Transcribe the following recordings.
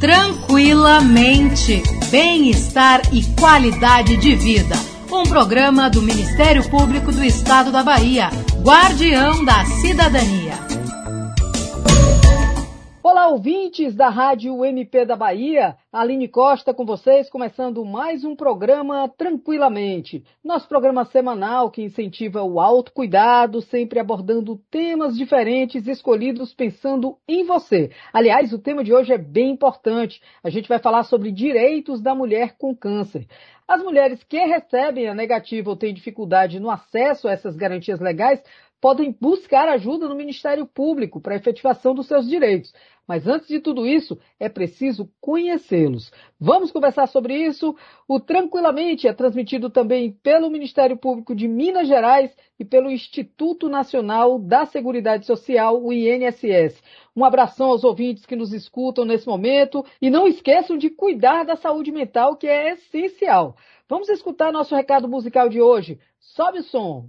Tranquilamente. Bem-estar e qualidade de vida. Um programa do Ministério Público do Estado da Bahia, Guardião da Cidadania. Olá, ouvintes da Rádio MP da Bahia. Aline Costa com vocês, começando mais um programa Tranquilamente. Nosso programa semanal que incentiva o autocuidado, sempre abordando temas diferentes escolhidos pensando em você. Aliás, o tema de hoje é bem importante. A gente vai falar sobre direitos da mulher com câncer. As mulheres que recebem a negativa ou têm dificuldade no acesso a essas garantias legais podem buscar ajuda no Ministério Público para a efetivação dos seus direitos. Mas antes de tudo isso, é preciso conhecê-los. Vamos conversar sobre isso. O Tranquilamente é transmitido também pelo Ministério Público de Minas Gerais e pelo Instituto Nacional da Seguridade Social, o INSS. Um abração aos ouvintes que nos escutam nesse momento e não esqueçam de cuidar da saúde mental, que é essencial. Vamos escutar nosso recado musical de hoje. Sobe o som.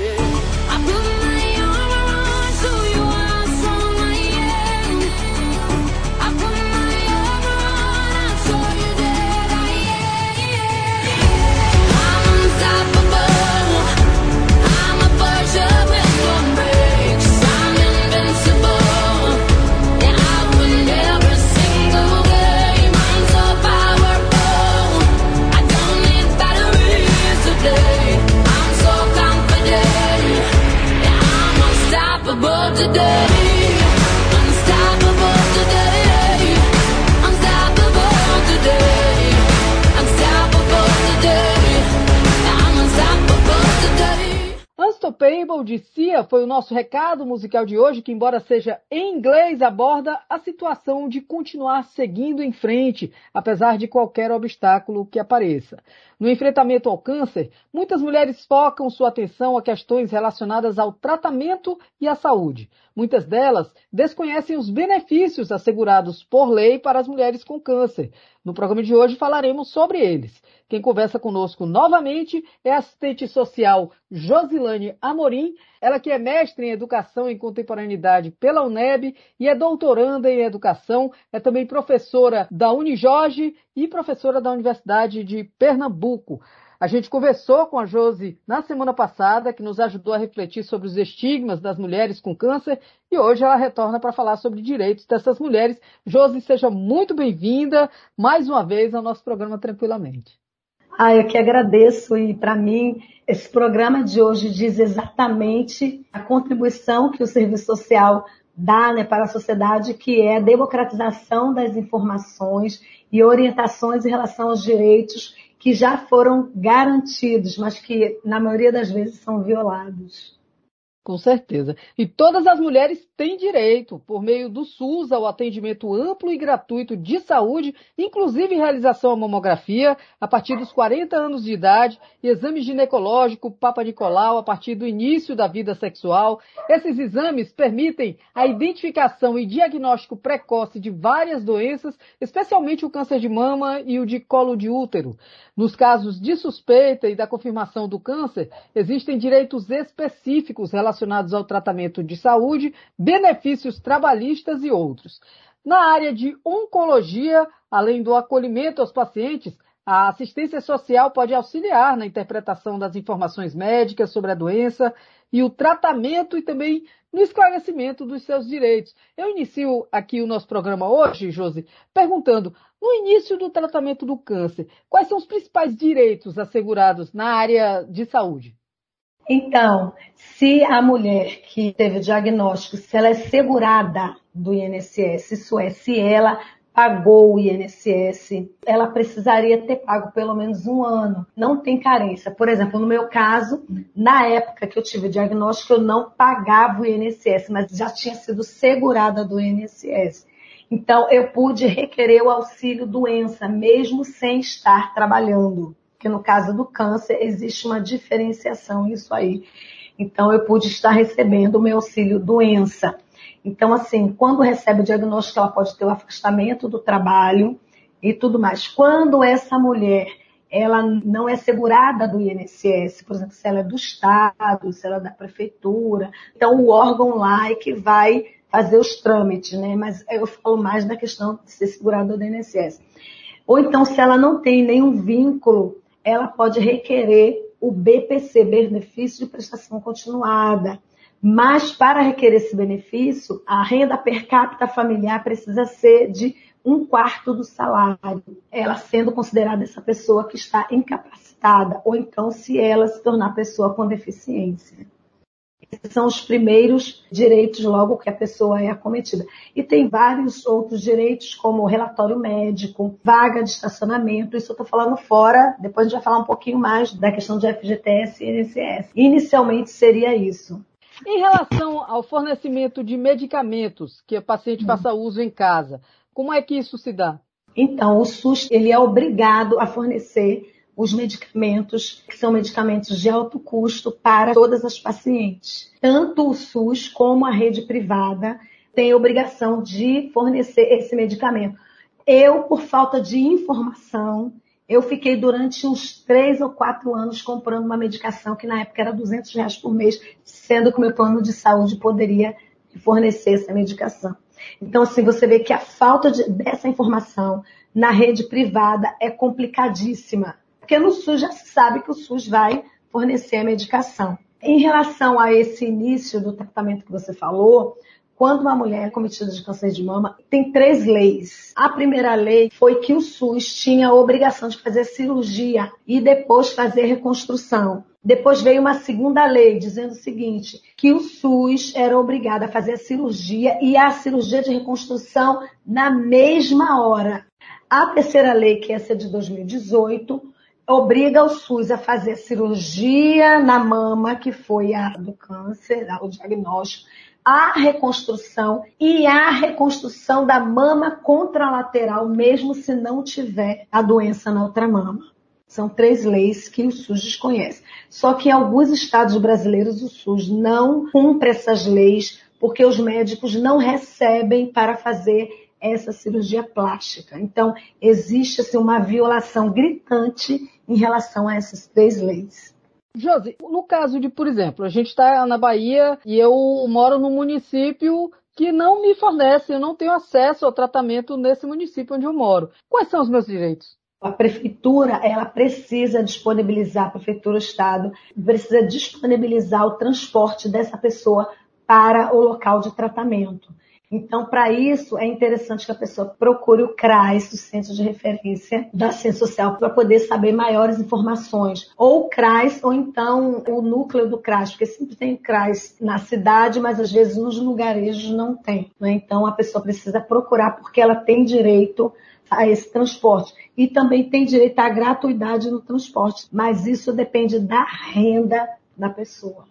foi o nosso recado musical de hoje, que, embora seja em inglês, aborda a situação de continuar seguindo em frente, apesar de qualquer obstáculo que apareça. No enfrentamento ao câncer, muitas mulheres focam sua atenção a questões relacionadas ao tratamento e à saúde. Muitas delas desconhecem os benefícios assegurados por lei para as mulheres com câncer. No programa de hoje falaremos sobre eles. Quem conversa conosco novamente é a assistente social Josilane Amorim, ela que é mestre em Educação em Contemporaneidade pela UNEB e é doutoranda em Educação, é também professora da Unijorge e professora da Universidade de Pernambuco. A gente conversou com a Josi na semana passada, que nos ajudou a refletir sobre os estigmas das mulheres com câncer, e hoje ela retorna para falar sobre direitos dessas mulheres. Josi, seja muito bem-vinda mais uma vez ao nosso programa Tranquilamente. Ah, eu que agradeço e para mim esse programa de hoje diz exatamente a contribuição que o serviço social dá né, para a sociedade, que é a democratização das informações e orientações em relação aos direitos que já foram garantidos, mas que na maioria das vezes são violados. Com certeza. E todas as mulheres têm direito, por meio do SUS, ao atendimento amplo e gratuito de saúde, inclusive realização à mamografia a partir dos 40 anos de idade, exame ginecológico Papa Nicolau a partir do início da vida sexual. Esses exames permitem a identificação e diagnóstico precoce de várias doenças, especialmente o câncer de mama e o de colo de útero. Nos casos de suspeita e da confirmação do câncer, existem direitos específicos relacionados ao tratamento de saúde, benefícios trabalhistas e outros. Na área de oncologia, além do acolhimento aos pacientes, a assistência social pode auxiliar na interpretação das informações médicas sobre a doença e o tratamento e também no esclarecimento dos seus direitos. Eu inicio aqui o nosso programa hoje, Josi, perguntando, no início do tratamento do câncer, quais são os principais direitos assegurados na área de saúde? Então, se a mulher que teve o diagnóstico, se ela é segurada do INSS, isso é, se ela pagou o INSS, ela precisaria ter pago pelo menos um ano. Não tem carência. Por exemplo, no meu caso, na época que eu tive o diagnóstico, eu não pagava o INSS, mas já tinha sido segurada do INSS. Então, eu pude requerer o auxílio doença, mesmo sem estar trabalhando. Porque no caso do câncer, existe uma diferenciação isso aí. Então, eu pude estar recebendo o meu auxílio doença. Então, assim, quando recebe o diagnóstico, ela pode ter o afastamento do trabalho e tudo mais. Quando essa mulher ela não é segurada do INSS, por exemplo, se ela é do Estado, se ela é da prefeitura, então o órgão lá é que vai fazer os trâmites, né? Mas eu falo mais da questão de ser segurada do INSS. Ou então, se ela não tem nenhum vínculo, ela pode requerer o BPC, Benefício de Prestação Continuada. Mas para requerer esse benefício, a renda per capita familiar precisa ser de um quarto do salário, ela sendo considerada essa pessoa que está incapacitada, ou então se ela se tornar pessoa com deficiência. Esses são os primeiros direitos logo que a pessoa é acometida. E tem vários outros direitos, como relatório médico, vaga de estacionamento, isso eu estou falando fora, depois a gente vai falar um pouquinho mais da questão de FGTS e INSS. Inicialmente seria isso. Em relação ao fornecimento de medicamentos que o paciente faça uso em casa, como é que isso se dá? Então, o SUS ele é obrigado a fornecer os medicamentos, que são medicamentos de alto custo para todas as pacientes. Tanto o SUS como a rede privada têm obrigação de fornecer esse medicamento. Eu, por falta de informação, eu fiquei durante uns três ou quatro anos comprando uma medicação que na época era 200 reais por mês, sendo que o meu plano de saúde poderia fornecer essa medicação. Então, assim, você vê que a falta de, dessa informação na rede privada é complicadíssima. Porque no SUS já se sabe que o SUS vai fornecer a medicação. Em relação a esse início do tratamento que você falou, quando uma mulher é cometida de câncer de mama, tem três leis. A primeira lei foi que o SUS tinha a obrigação de fazer cirurgia e depois fazer reconstrução. Depois veio uma segunda lei dizendo o seguinte, que o SUS era obrigado a fazer a cirurgia e a cirurgia de reconstrução na mesma hora. A terceira lei, que essa é de 2018, obriga o SUS a fazer cirurgia na mama, que foi a do câncer, o diagnóstico, a reconstrução e a reconstrução da mama contralateral, mesmo se não tiver a doença na outra mama. São três leis que o SUS desconhece. Só que em alguns estados brasileiros o SUS não cumpre essas leis porque os médicos não recebem para fazer essa cirurgia plástica. Então, existe assim, uma violação gritante em relação a essas três leis. Josi, no caso de, por exemplo, a gente está na Bahia e eu moro num município que não me fornece, eu não tenho acesso ao tratamento nesse município onde eu moro. Quais são os meus direitos? A prefeitura, ela precisa disponibilizar, a prefeitura, o estado, precisa disponibilizar o transporte dessa pessoa para o local de tratamento. Então, para isso, é interessante que a pessoa procure o CRAS, o Centro de Referência da Ciência Social, para poder saber maiores informações. Ou o CRAS, ou então o núcleo do CRAS, porque sempre tem CRAS na cidade, mas às vezes nos lugarejos não tem. Né? Então, a pessoa precisa procurar, porque ela tem direito a esse transporte. E também tem direito à gratuidade no transporte, mas isso depende da renda da pessoa.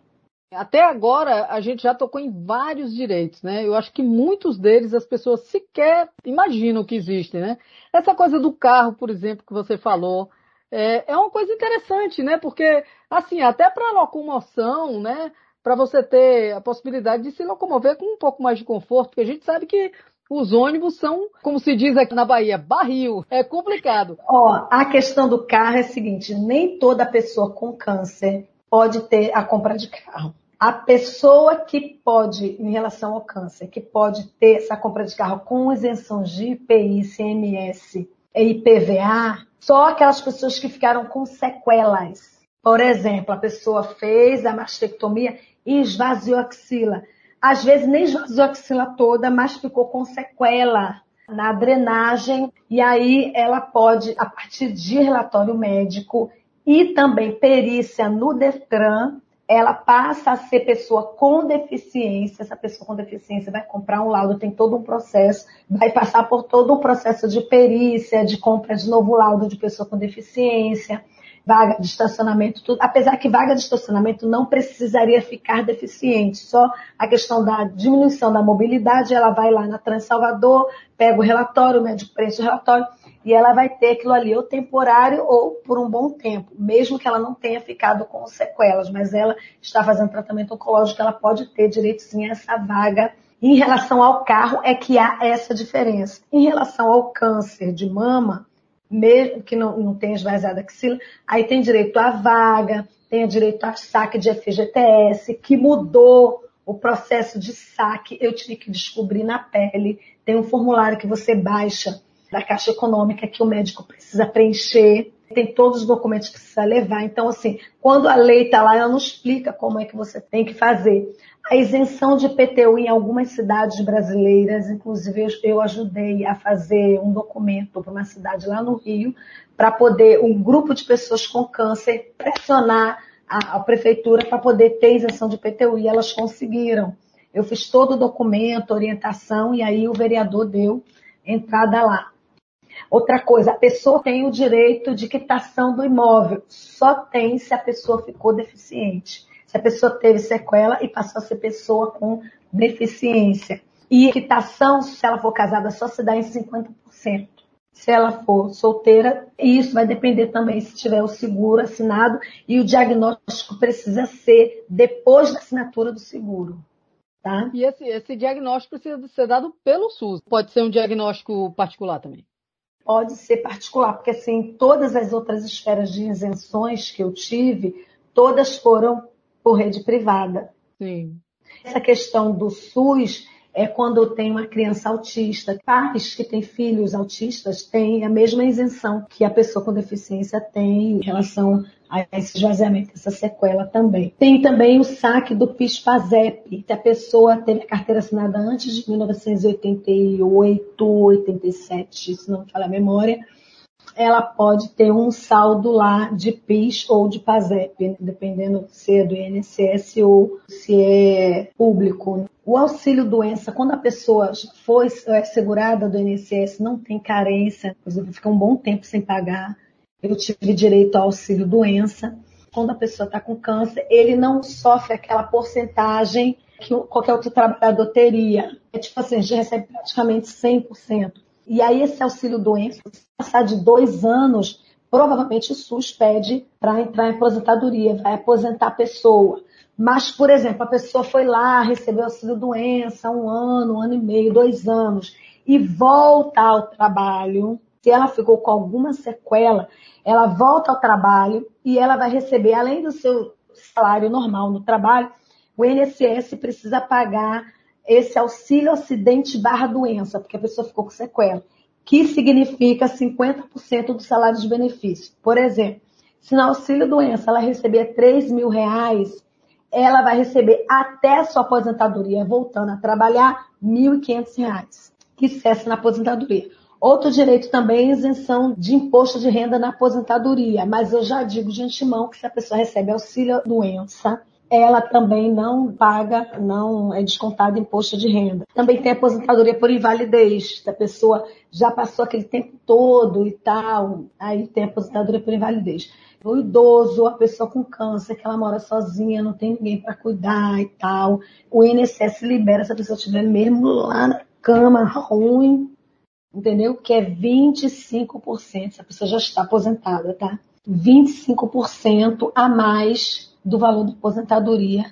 Até agora, a gente já tocou em vários direitos, né? Eu acho que muitos deles as pessoas sequer imaginam que existem, né? Essa coisa do carro, por exemplo, que você falou, é, é uma coisa interessante, né? Porque, assim, até para locomoção, né? Para você ter a possibilidade de se locomover com um pouco mais de conforto, porque a gente sabe que os ônibus são, como se diz aqui na Bahia, barril. É complicado. Ó, a questão do carro é a seguinte: nem toda pessoa com câncer pode ter a compra de carro. A pessoa que pode, em relação ao câncer, que pode ter essa compra de carro com isenção de IPI, CMS e IPVA, só aquelas pessoas que ficaram com sequelas. Por exemplo, a pessoa fez a mastectomia e esvaziou a axila. Às vezes nem esvaziou a axila toda, mas ficou com sequela na drenagem. E aí ela pode, a partir de relatório médico e também perícia no DEFTRAN, ela passa a ser pessoa com deficiência. Essa pessoa com deficiência vai comprar um laudo, tem todo um processo, vai passar por todo um processo de perícia, de compra de novo laudo de pessoa com deficiência, vaga de estacionamento, tudo. Apesar que vaga de estacionamento não precisaria ficar deficiente, só a questão da diminuição da mobilidade, ela vai lá na Trans Salvador, pega o relatório, o médico preenche o relatório, e ela vai ter aquilo ali ou temporário ou por um bom tempo, mesmo que ela não tenha ficado com sequelas, mas ela está fazendo tratamento oncológico, ela pode ter direito sim a essa vaga. Em relação ao carro é que há essa diferença. Em relação ao câncer de mama, mesmo que não, não tenha esvaziado a axila, aí tem direito à vaga, tem direito a saque de FGTS, que mudou o processo de saque, eu tive que descobrir na pele. Tem um formulário que você baixa da Caixa Econômica que o médico precisa preencher, tem todos os documentos que precisa levar. Então, assim, quando a lei está lá, ela não explica como é que você tem que fazer. A isenção de PTU em algumas cidades brasileiras, inclusive eu ajudei a fazer um documento para uma cidade lá no Rio, para poder um grupo de pessoas com câncer pressionar a, a prefeitura para poder ter isenção de PTU e elas conseguiram. Eu fiz todo o documento, orientação e aí o vereador deu entrada lá. Outra coisa, a pessoa tem o direito de quitação do imóvel. Só tem se a pessoa ficou deficiente. Se a pessoa teve sequela e passou a ser pessoa com deficiência. E quitação, se ela for casada, só se dá em 50%. Se ela for solteira, e isso vai depender também se tiver o seguro assinado e o diagnóstico precisa ser depois da assinatura do seguro. Tá? E esse, esse diagnóstico precisa ser dado pelo SUS. Pode ser um diagnóstico particular também pode ser particular, porque assim, todas as outras esferas de isenções que eu tive, todas foram por rede privada. Sim. Essa questão do SUS é quando eu tenho uma criança autista. Pais que têm filhos autistas têm a mesma isenção que a pessoa com deficiência tem em relação a esse esvaziamento, essa sequela também. Tem também o saque do PIS-PASEP, se a pessoa teve a carteira assinada antes de 1988, 87, se não me falha a memória, ela pode ter um saldo lá de PIS ou de PASEP, dependendo se é do INSS ou se é público. O auxílio doença, quando a pessoa foi é segurada do INSS, não tem carência, por exemplo, fica um bom tempo sem pagar, eu tive direito ao auxílio doença. Quando a pessoa está com câncer, ele não sofre aquela porcentagem que qualquer outro trabalhador teria. É tipo assim, a gente recebe praticamente 100%. E aí esse auxílio doença, se passar de dois anos, provavelmente o SUS pede para entrar em aposentadoria, vai aposentar a pessoa. Mas, por exemplo, a pessoa foi lá, recebeu auxílio doença um ano, um ano e meio, dois anos, e volta ao trabalho, se ela ficou com alguma sequela, ela volta ao trabalho e ela vai receber, além do seu salário normal no trabalho, o INSS precisa pagar esse auxílio acidente barra doença, porque a pessoa ficou com sequela, que significa 50% do salário de benefício. Por exemplo, se no auxílio doença ela receber 3 mil reais, ela vai receber até sua aposentadoria, voltando a trabalhar, R$ 1.500, que cessa na aposentadoria. Outro direito também é isenção de imposto de renda na aposentadoria, mas eu já digo de antemão que se a pessoa recebe auxílio doença, ela também não paga, não é descontado imposto de renda. Também tem aposentadoria por invalidez, se a pessoa já passou aquele tempo todo e tal, aí tem aposentadoria por invalidez. O idoso, a pessoa com câncer, que ela mora sozinha, não tem ninguém para cuidar e tal, o INSS libera se a pessoa estiver mesmo lá na cama ruim, entendeu? Que é 25%, se a pessoa já está aposentada, tá? 25% a mais do valor da aposentadoria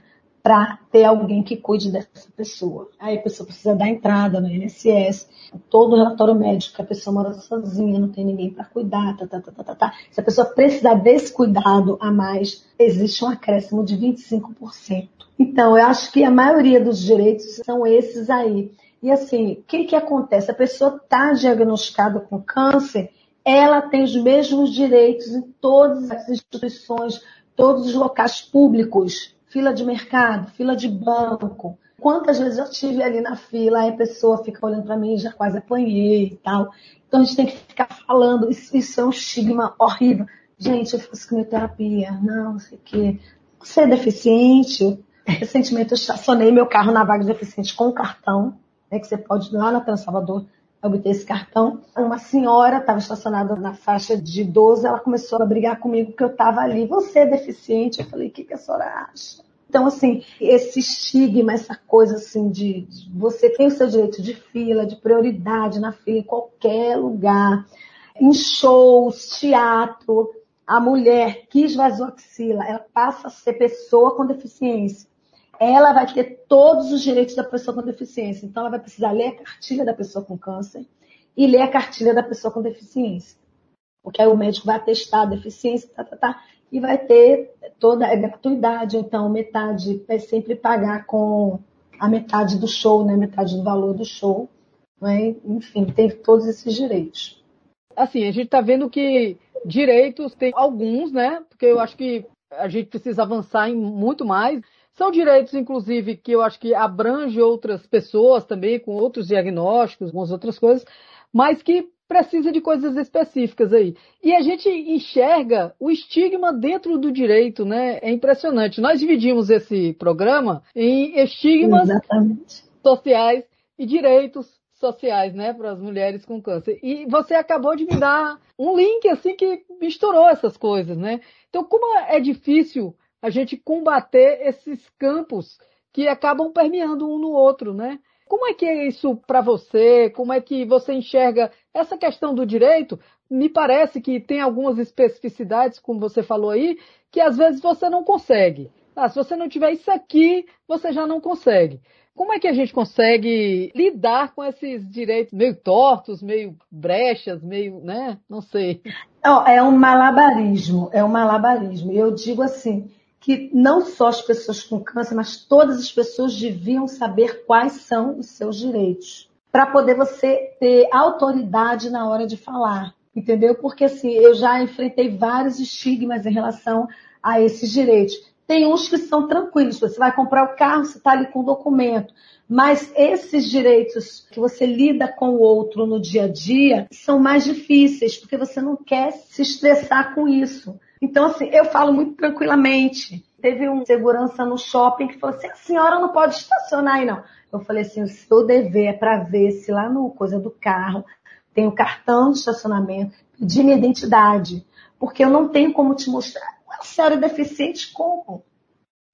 para ter alguém que cuide dessa pessoa. Aí a pessoa precisa dar entrada no INSS, todo o relatório médico que a pessoa mora sozinha, não tem ninguém para cuidar, tá, tá, tá, tá, tá, tá. Se a pessoa precisar desse cuidado a mais, existe um acréscimo de 25%. Então, eu acho que a maioria dos direitos são esses aí. E assim, o que, que acontece? A pessoa está diagnosticada com câncer, ela tem os mesmos direitos em todas as instituições, todos os locais públicos, fila de mercado, fila de banco. Quantas vezes eu tive ali na fila, aí a pessoa fica olhando para mim, já quase apanhei e tal. Então a gente tem que ficar falando, isso, isso é um estigma horrível. Gente, eu faço quimioterapia, não, não sei o quê. você é deficiente? Recentemente eu estacionei meu carro na vaga de deficiente com cartão, né, que você pode ir lá na Transalvador obter esse cartão. Uma senhora estava estacionada na faixa de 12, ela começou a brigar comigo porque eu estava ali. Você é deficiente? Eu falei, o que, que a senhora acha? Então, assim, esse estigma, essa coisa assim de, de, você tem o seu direito de fila, de prioridade na fila em qualquer lugar, em shows, teatro, a mulher que esvaziou a axila, ela passa a ser pessoa com deficiência. Ela vai ter todos os direitos da pessoa com deficiência. Então, ela vai precisar ler a cartilha da pessoa com câncer e ler a cartilha da pessoa com deficiência. Porque aí o médico vai atestar a deficiência, tá, tá, tá e vai ter toda a gratuidade, então metade é sempre pagar com a metade do show, né? Metade do valor do show. Né? Enfim, tem todos esses direitos. Assim, a gente está vendo que direitos tem alguns, né? Porque eu acho que a gente precisa avançar em muito mais. São direitos, inclusive, que eu acho que abrange outras pessoas também, com outros diagnósticos, com outras coisas, mas que precisa de coisas específicas aí. E a gente enxerga o estigma dentro do direito, né? É impressionante. Nós dividimos esse programa em estigmas Exatamente. sociais e direitos sociais, né, para as mulheres com câncer. E você acabou de me dar um link assim que misturou essas coisas, né? Então, como é difícil a gente combater esses campos que acabam permeando um no outro, né? Como é que é isso para você? Como é que você enxerga essa questão do direito? Me parece que tem algumas especificidades, como você falou aí, que às vezes você não consegue. Ah, se você não tiver isso aqui, você já não consegue. Como é que a gente consegue lidar com esses direitos meio tortos, meio brechas, meio, né? Não sei. é um malabarismo, é um malabarismo. Eu digo assim, que não só as pessoas com câncer, mas todas as pessoas deviam saber quais são os seus direitos, para poder você ter autoridade na hora de falar, entendeu? Porque assim, eu já enfrentei vários estigmas em relação a esses direitos. Tem uns que são tranquilos, você vai comprar o carro, você está ali com o documento. Mas esses direitos que você lida com o outro no dia a dia são mais difíceis, porque você não quer se estressar com isso. Então, assim, eu falo muito tranquilamente. Teve um segurança no shopping que falou assim: a senhora não pode estacionar aí, não. Eu falei assim: o seu dever é para ver se lá no coisa do carro tem o cartão de estacionamento, de minha identidade. Porque eu não tenho como te mostrar. A senhora é deficiente como?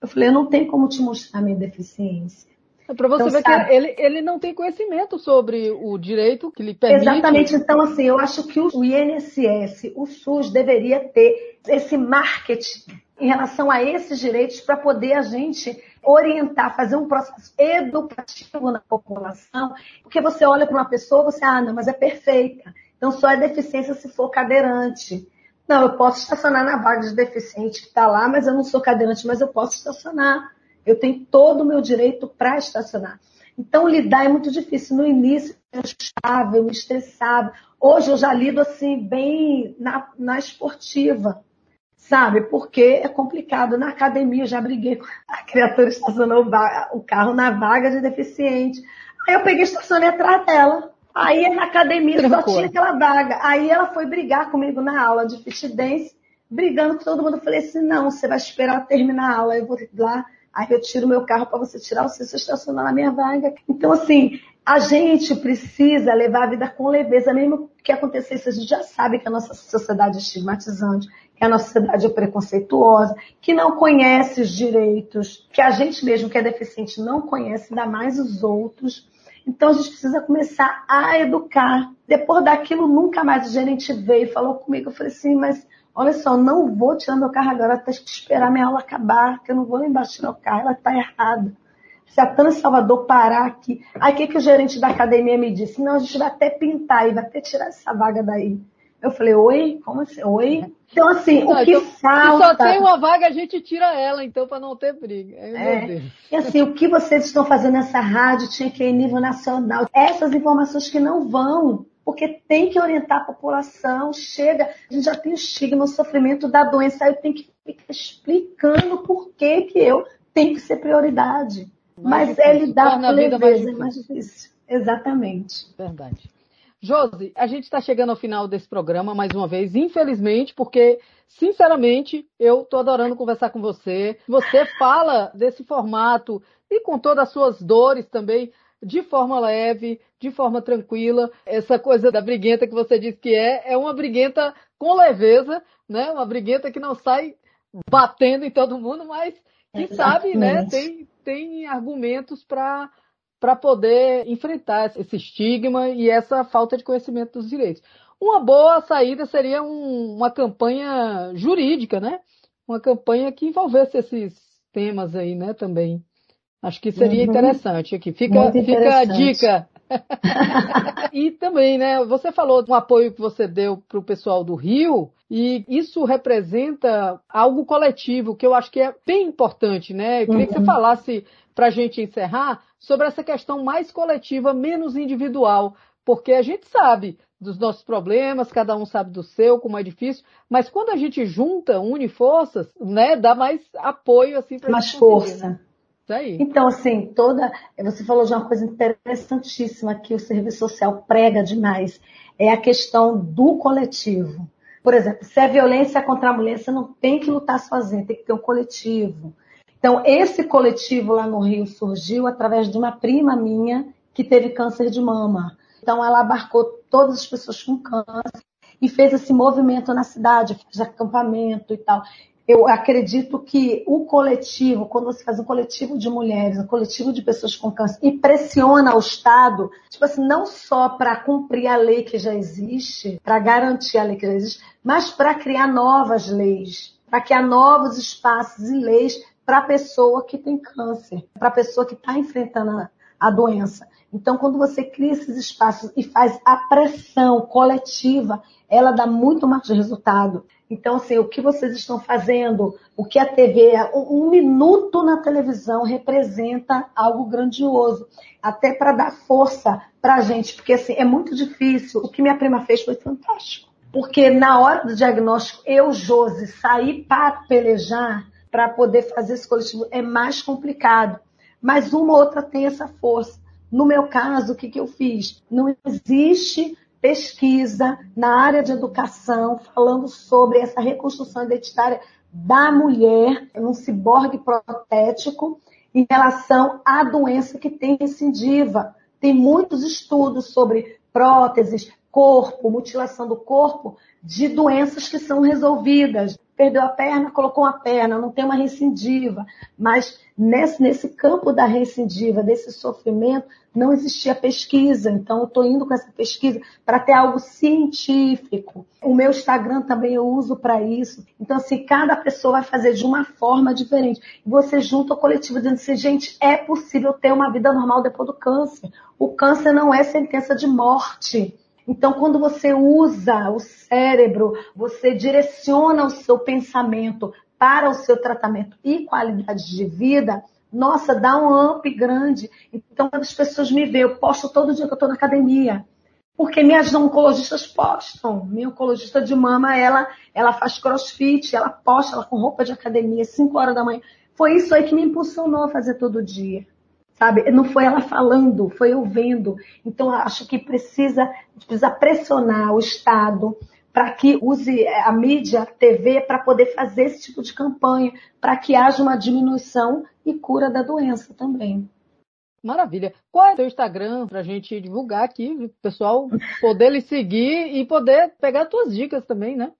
Eu falei: eu não tenho como te mostrar minha deficiência. É para você então, ver sabe? que ele, ele não tem conhecimento sobre o direito que lhe permite. Exatamente. Então, assim, eu acho que o INSS, o SUS, deveria ter esse marketing em relação a esses direitos para poder a gente orientar, fazer um processo educativo na população, porque você olha para uma pessoa, você, ah, não, mas é perfeita. Então, só é deficiência se for cadeirante. Não, eu posso estacionar na vaga de deficiente que está lá, mas eu não sou cadeirante, mas eu posso estacionar. Eu tenho todo o meu direito para estacionar. Então, lidar é muito difícil. No início, eu achava, eu me estressava. Hoje, eu já lido assim, bem na, na esportiva, sabe? Porque é complicado. Na academia, eu já briguei com a criatura estacionou o carro na vaga de deficiente. Aí eu peguei e estacionei atrás dela. Aí na academia só tinha aquela vaga. Aí ela foi brigar comigo na aula de fit dance, brigando com todo mundo. Eu falei assim, não, você vai esperar terminar a aula. Eu vou lá Aí eu tiro meu carro para você tirar o seu, você estacionar na minha vaga. Então, assim, a gente precisa levar a vida com leveza, mesmo que acontecesse, a gente já sabe que a nossa sociedade é estigmatizante, que a nossa sociedade é preconceituosa, que não conhece os direitos, que a gente mesmo que é deficiente não conhece, ainda mais os outros. Então a gente precisa começar a educar. Depois daquilo, nunca mais o gerente veio e falou comigo. Eu falei assim, mas Olha só, não vou tirar meu carro agora, até que esperar minha aula acabar, que eu não vou embaixo tirar o carro, ela está errada. Se a Tana Salvador parar aqui. Aí o que, que o gerente da academia me disse? Não, a gente vai até pintar e vai até tirar essa vaga daí. Eu falei, oi? Como assim? Oi? Então, assim, não, o que então, falta. Se só tem uma vaga, a gente tira ela, então, para não ter briga. É. E assim, o que vocês estão fazendo nessa rádio tinha que ir em nível nacional. Essas informações que não vão porque tem que orientar a população. Chega, a gente já tem o estigma, o sofrimento da doença, aí eu tenho que ficar explicando por que, que eu tenho que ser prioridade. Mais Mas é lidar com leveza, é mais difícil. Exatamente. Verdade. Josi, a gente está chegando ao final desse programa mais uma vez, infelizmente, porque, sinceramente, eu estou adorando conversar com você. Você fala desse formato e com todas as suas dores também, de forma leve, de forma tranquila. Essa coisa da briguenta que você disse que é, é uma briguenta com leveza, né? Uma briguenta que não sai batendo em todo mundo, mas quem sabe, né? Tem, tem argumentos para para poder enfrentar esse estigma e essa falta de conhecimento dos direitos. Uma boa saída seria um, uma campanha jurídica, né? Uma campanha que envolvesse esses temas aí, né, também. Acho que seria uhum. interessante aqui. Fica, fica a dica. e também, né, você falou do apoio que você deu para o pessoal do Rio, e isso representa algo coletivo, que eu acho que é bem importante, né? Eu queria uhum. que você uhum. falasse para a gente encerrar, sobre essa questão mais coletiva, menos individual, porque a gente sabe dos nossos problemas, cada um sabe do seu, como é difícil, mas quando a gente junta, une forças, né, dá mais apoio assim para mais força. Né? Então, assim, toda. Você falou de uma coisa interessantíssima que o serviço social prega demais. É a questão do coletivo. Por exemplo, se é violência contra a mulher, você não tem que lutar sozinho, tem que ter um coletivo. Então, esse coletivo lá no Rio surgiu através de uma prima minha que teve câncer de mama. Então, ela abarcou todas as pessoas com câncer e fez esse movimento na cidade, fez acampamento e tal. Eu acredito que o coletivo, quando você faz um coletivo de mulheres, um coletivo de pessoas com câncer e pressiona o Estado, tipo assim, não só para cumprir a lei que já existe, para garantir a lei que já existe, mas para criar novas leis, para criar novos espaços e leis para a pessoa que tem câncer, para a pessoa que está enfrentando a, doença. Então, quando você cria esses espaços e faz a pressão coletiva, ela dá muito mais resultado. Então, assim, o que vocês estão fazendo, o que a TV, um, minuto na televisão representa algo grandioso, até para dar força para a gente, porque assim, é muito difícil. O que minha prima fez foi fantástico. Porque na hora do diagnóstico, eu, Josi, saí para pelejar para poder fazer esse coletivo é mais complicado. Mas uma ou outra tem essa força. No meu caso, o que, que eu fiz? Não existe pesquisa na área de educação falando sobre essa reconstrução identitária da mulher num ciborgue protético em relação à doença que tem recidiva. Tem muitos estudos sobre próteses, corpo, mutilação do corpo, de doenças que são resolvidas perdeu a perna, colocou uma perna, não tem uma recidiva. Mas nesse, nesse campo da recidiva, desse sofrimento, não existia pesquisa. Então, eu estou indo com essa pesquisa para ter algo científico. O meu Instagram também eu uso para isso. Então, assim, cada pessoa vai fazer de uma forma diferente. Você junta o coletivo dizendo assim, gente, é possível ter uma vida normal depois do câncer. O câncer não é sentença de morte. Então, quando você usa o cérebro, você direciona o seu pensamento para o seu tratamento e qualidade de vida, nossa, dá um up grande. Então, quando as pessoas me veem, eu posto todo dia que eu estou na academia. Porque minhas oncologistas postam. Minha oncologista de mama, ela, ela faz crossfit, ela posta, ela com roupa de academia, 5 horas da manhã. Foi isso aí que me impulsionou a fazer todo dia sabe? Não foi ela falando, foi eu vendo. Então, acho que precisa, precisa pressionar o Estado para que use a mídia, a TV, para poder fazer esse tipo de campanha, para que haja uma diminuição e cura da doença também. Maravilha. Qual é o seu Instagram para a gente divulgar aqui, o pessoal poder lhe seguir e poder pegar suas dicas também, né?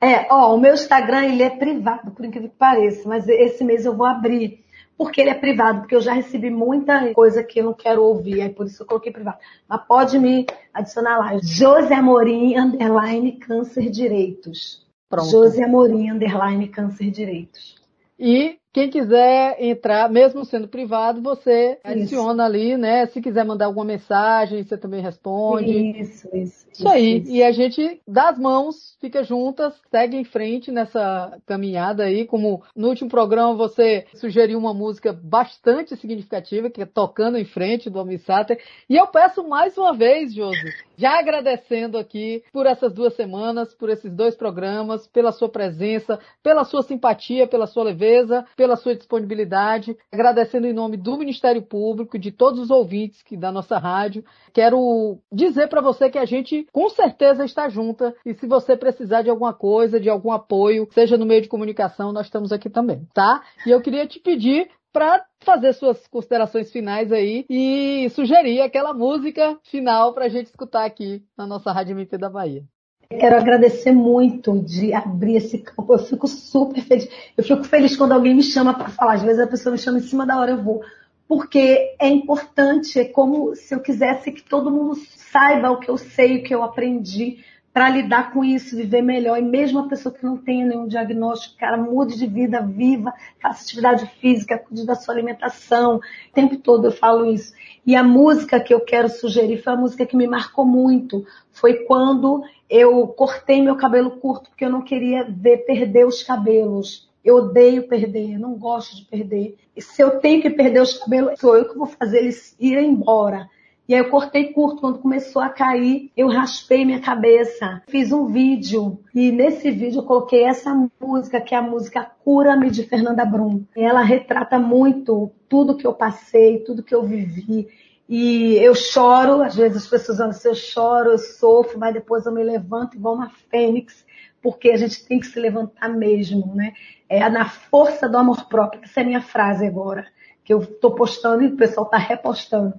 É, ó, o meu Instagram ele é privado, por incrível que pareça, mas esse mês eu vou abrir porque ele é privado, porque eu já recebi muita coisa que eu não quero ouvir, aí por isso eu coloquei privado. Mas pode me adicionar lá. José Amorim, underline, câncer direitos. Pronto. José Amorim, underline, câncer direitos. E quem quiser entrar, mesmo sendo privado, você adiciona isso. ali, né? Se quiser mandar alguma mensagem, você também responde. Isso, isso. Isso, aí. Isso. E a gente dá as mãos, fica juntas, segue em frente nessa caminhada aí. Como no último programa você sugeriu uma música bastante significativa, que é Tocando em Frente, do Almi Sater. E eu peço mais uma vez, Josi, Já agradecendo aqui por essas duas semanas, por esses dois programas, pela sua presença, pela sua simpatia, pela sua leveza, pela sua disponibilidade. Agradecendo em nome do Ministério Público, de todos os ouvintes que da nossa rádio. Quero dizer para você que a gente com certeza está junta e se você precisar de alguma coisa, de algum apoio, seja no meio de comunicação, nós estamos aqui também, tá? E eu queria te pedir para fazer suas considerações finais aí e sugerir aquela música final para a gente escutar aqui na nossa Rádio MP da Bahia. Quero agradecer muito de abrir esse campo. Eu fico super feliz. Eu fico feliz quando alguém me chama para falar. Às vezes a pessoa me chama em cima da hora, eu vou. Porque é importante, é como se eu quisesse que todo mundo saiba o que eu sei, o que eu aprendi, para lidar com isso, viver melhor. E mesmo a pessoa que não tenha nenhum diagnóstico, cara, mude de vida, viva, faça atividade física, cuide da sua alimentação. O tempo todo eu falo isso. E a música que eu quero sugerir foi a música que me marcou muito. Foi quando eu cortei meu cabelo curto, porque eu não queria ver perder os cabelos. Eu odeio perder, eu não gosto de perder. E se eu tenho que perder os cabelos, sou eu que vou fazer eles irem embora. E aí eu cortei curto. Quando começou a cair, eu raspei minha cabeça. Fiz um vídeo. E nesse vídeo eu coloquei essa música, que é a música Cura-me de Fernanda Brum. Ela retrata muito tudo que eu passei, tudo que eu vivi. E eu choro, às vezes as pessoas falam assim, eu choro, eu sofro, mas depois eu me levanto igual uma fênix, porque a gente tem que se levantar mesmo, né? É na força do amor próprio. Essa é a minha frase agora, que eu estou postando e o pessoal está repostando.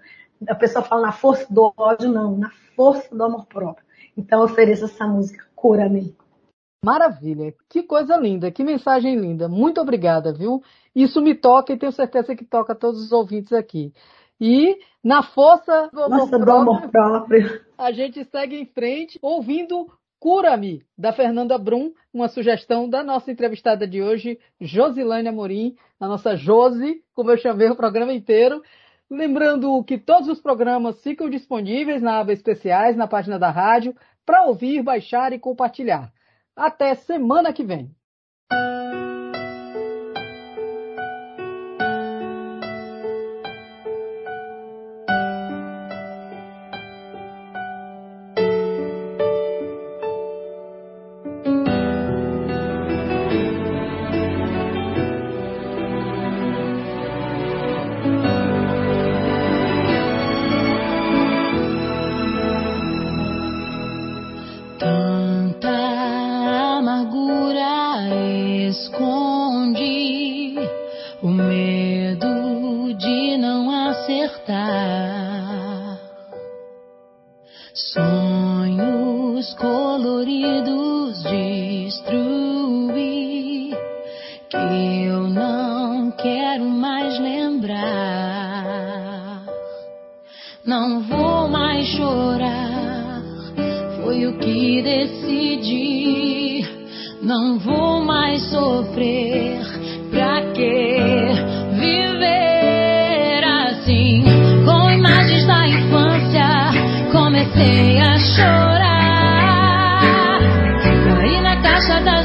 A pessoa fala na força do ódio, não, na força do amor próprio. Então eu ofereço essa música, Cura-me. Maravilha, que coisa linda, que mensagem linda. Muito obrigada, viu? Isso me toca e tenho certeza que toca todos os ouvintes aqui. E na força do amor, Nossa, próprio, do amor próprio, a gente segue em frente ouvindo Cura-me, da Fernanda Brum, uma sugestão da nossa entrevistada de hoje, Josilânia Amorim, a nossa Josi, como eu chamei o programa inteiro. Lembrando que todos os programas ficam disponíveis na aba especiais na página da rádio para ouvir, baixar e compartilhar. Até semana que vem.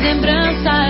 Olhos